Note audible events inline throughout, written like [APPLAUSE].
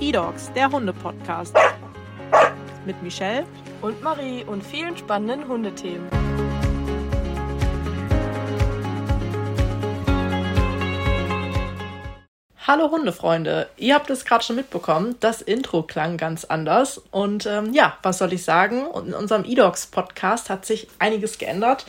E-Dogs, der Hunde-Podcast. Mit Michelle und Marie und vielen spannenden Hundethemen. Hallo Hundefreunde, ihr habt es gerade schon mitbekommen, das Intro klang ganz anders. Und ähm, ja, was soll ich sagen? In unserem E-Dogs-Podcast hat sich einiges geändert.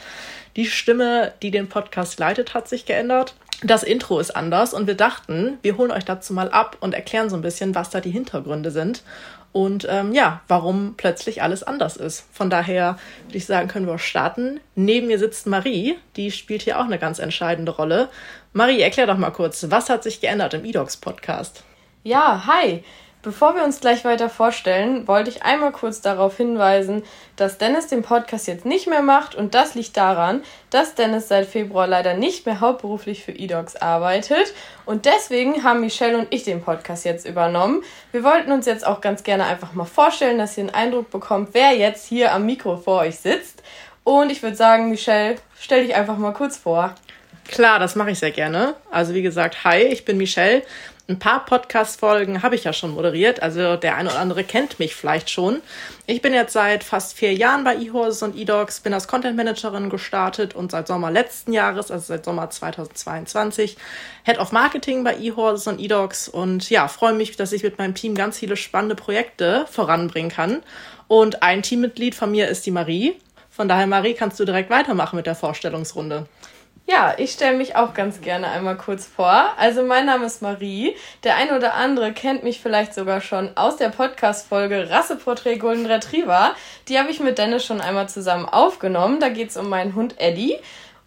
Die Stimme, die den Podcast leitet, hat sich geändert. Das Intro ist anders und wir dachten, wir holen euch dazu mal ab und erklären so ein bisschen, was da die Hintergründe sind und ähm, ja, warum plötzlich alles anders ist. Von daher würde ich sagen, können wir starten. Neben mir sitzt Marie, die spielt hier auch eine ganz entscheidende Rolle. Marie, erklär doch mal kurz, was hat sich geändert im eDogs Podcast? Ja, hi. Bevor wir uns gleich weiter vorstellen, wollte ich einmal kurz darauf hinweisen, dass Dennis den Podcast jetzt nicht mehr macht und das liegt daran, dass Dennis seit Februar leider nicht mehr hauptberuflich für eDogs arbeitet und deswegen haben Michelle und ich den Podcast jetzt übernommen. Wir wollten uns jetzt auch ganz gerne einfach mal vorstellen, dass ihr einen Eindruck bekommt, wer jetzt hier am Mikro vor euch sitzt und ich würde sagen, Michelle, stell dich einfach mal kurz vor. Klar, das mache ich sehr gerne. Also wie gesagt, hi, ich bin Michelle ein paar Podcast-Folgen habe ich ja schon moderiert, also der eine oder andere kennt mich vielleicht schon. Ich bin jetzt seit fast vier Jahren bei eHorses und eDogs, bin als Content Managerin gestartet und seit Sommer letzten Jahres, also seit Sommer 2022, Head of Marketing bei eHorses und eDogs und ja, freue mich, dass ich mit meinem Team ganz viele spannende Projekte voranbringen kann. Und ein Teammitglied von mir ist die Marie. Von daher, Marie, kannst du direkt weitermachen mit der Vorstellungsrunde. Ja, ich stelle mich auch ganz gerne einmal kurz vor. Also mein Name ist Marie. Der eine oder andere kennt mich vielleicht sogar schon aus der Podcast-Folge Rasseporträt Golden Retriever. Die habe ich mit Dennis schon einmal zusammen aufgenommen. Da geht es um meinen Hund Eddie.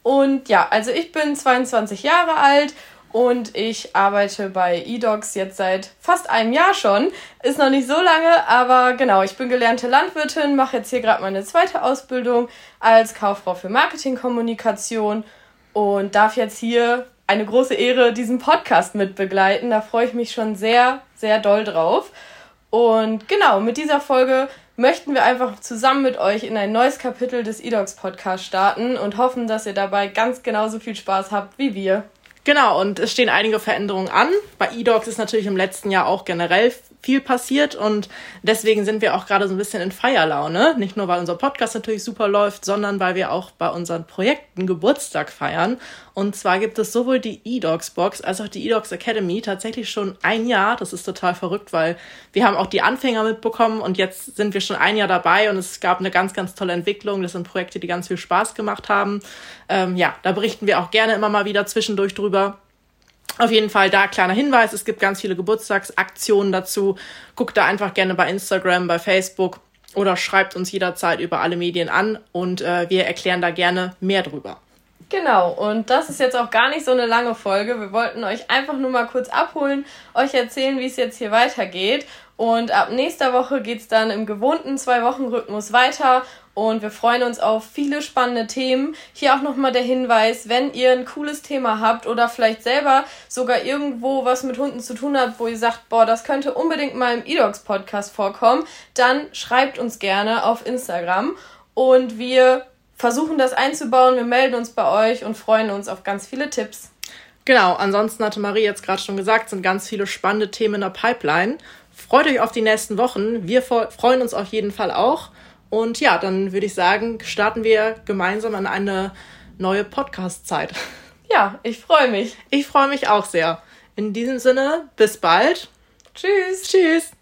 Und ja, also ich bin 22 Jahre alt und ich arbeite bei eDogs jetzt seit fast einem Jahr schon. Ist noch nicht so lange, aber genau, ich bin gelernte Landwirtin, mache jetzt hier gerade meine zweite Ausbildung als Kauffrau für Marketingkommunikation und darf jetzt hier eine große Ehre diesen Podcast mit begleiten. Da freue ich mich schon sehr, sehr doll drauf. Und genau, mit dieser Folge möchten wir einfach zusammen mit euch in ein neues Kapitel des eDogs Podcasts starten und hoffen, dass ihr dabei ganz genauso viel Spaß habt wie wir. Genau, und es stehen einige Veränderungen an. Bei eDogs ist natürlich im letzten Jahr auch generell viel passiert und deswegen sind wir auch gerade so ein bisschen in Feierlaune. Nicht nur, weil unser Podcast natürlich super läuft, sondern weil wir auch bei unseren Projekten Geburtstag feiern. Und zwar gibt es sowohl die eDogs Box als auch die eDogs Academy tatsächlich schon ein Jahr. Das ist total verrückt, weil wir haben auch die Anfänger mitbekommen und jetzt sind wir schon ein Jahr dabei und es gab eine ganz, ganz tolle Entwicklung. Das sind Projekte, die ganz viel Spaß gemacht haben. Ähm, ja, da berichten wir auch gerne immer mal wieder zwischendurch drüber. Auf jeden Fall da kleiner Hinweis, es gibt ganz viele Geburtstagsaktionen dazu. Guckt da einfach gerne bei Instagram, bei Facebook oder schreibt uns jederzeit über alle Medien an und äh, wir erklären da gerne mehr drüber. Genau, und das ist jetzt auch gar nicht so eine lange Folge. Wir wollten euch einfach nur mal kurz abholen, euch erzählen, wie es jetzt hier weitergeht. Und ab nächster Woche geht es dann im gewohnten Zwei-Wochen-Rhythmus weiter und wir freuen uns auf viele spannende Themen. Hier auch nochmal der Hinweis, wenn ihr ein cooles Thema habt oder vielleicht selber sogar irgendwo was mit Hunden zu tun habt, wo ihr sagt, boah, das könnte unbedingt mal im eDogs Podcast vorkommen, dann schreibt uns gerne auf Instagram und wir versuchen das einzubauen. Wir melden uns bei euch und freuen uns auf ganz viele Tipps. Genau, ansonsten hatte Marie jetzt gerade schon gesagt, sind ganz viele spannende Themen in der Pipeline. Freut euch auf die nächsten Wochen. Wir freuen uns auf jeden Fall auch. Und ja, dann würde ich sagen, starten wir gemeinsam an eine neue Podcast-Zeit. [LAUGHS] Ja, ich freue mich. Ich freue mich auch sehr. In diesem Sinne, bis bald. Tschüss. Tschüss.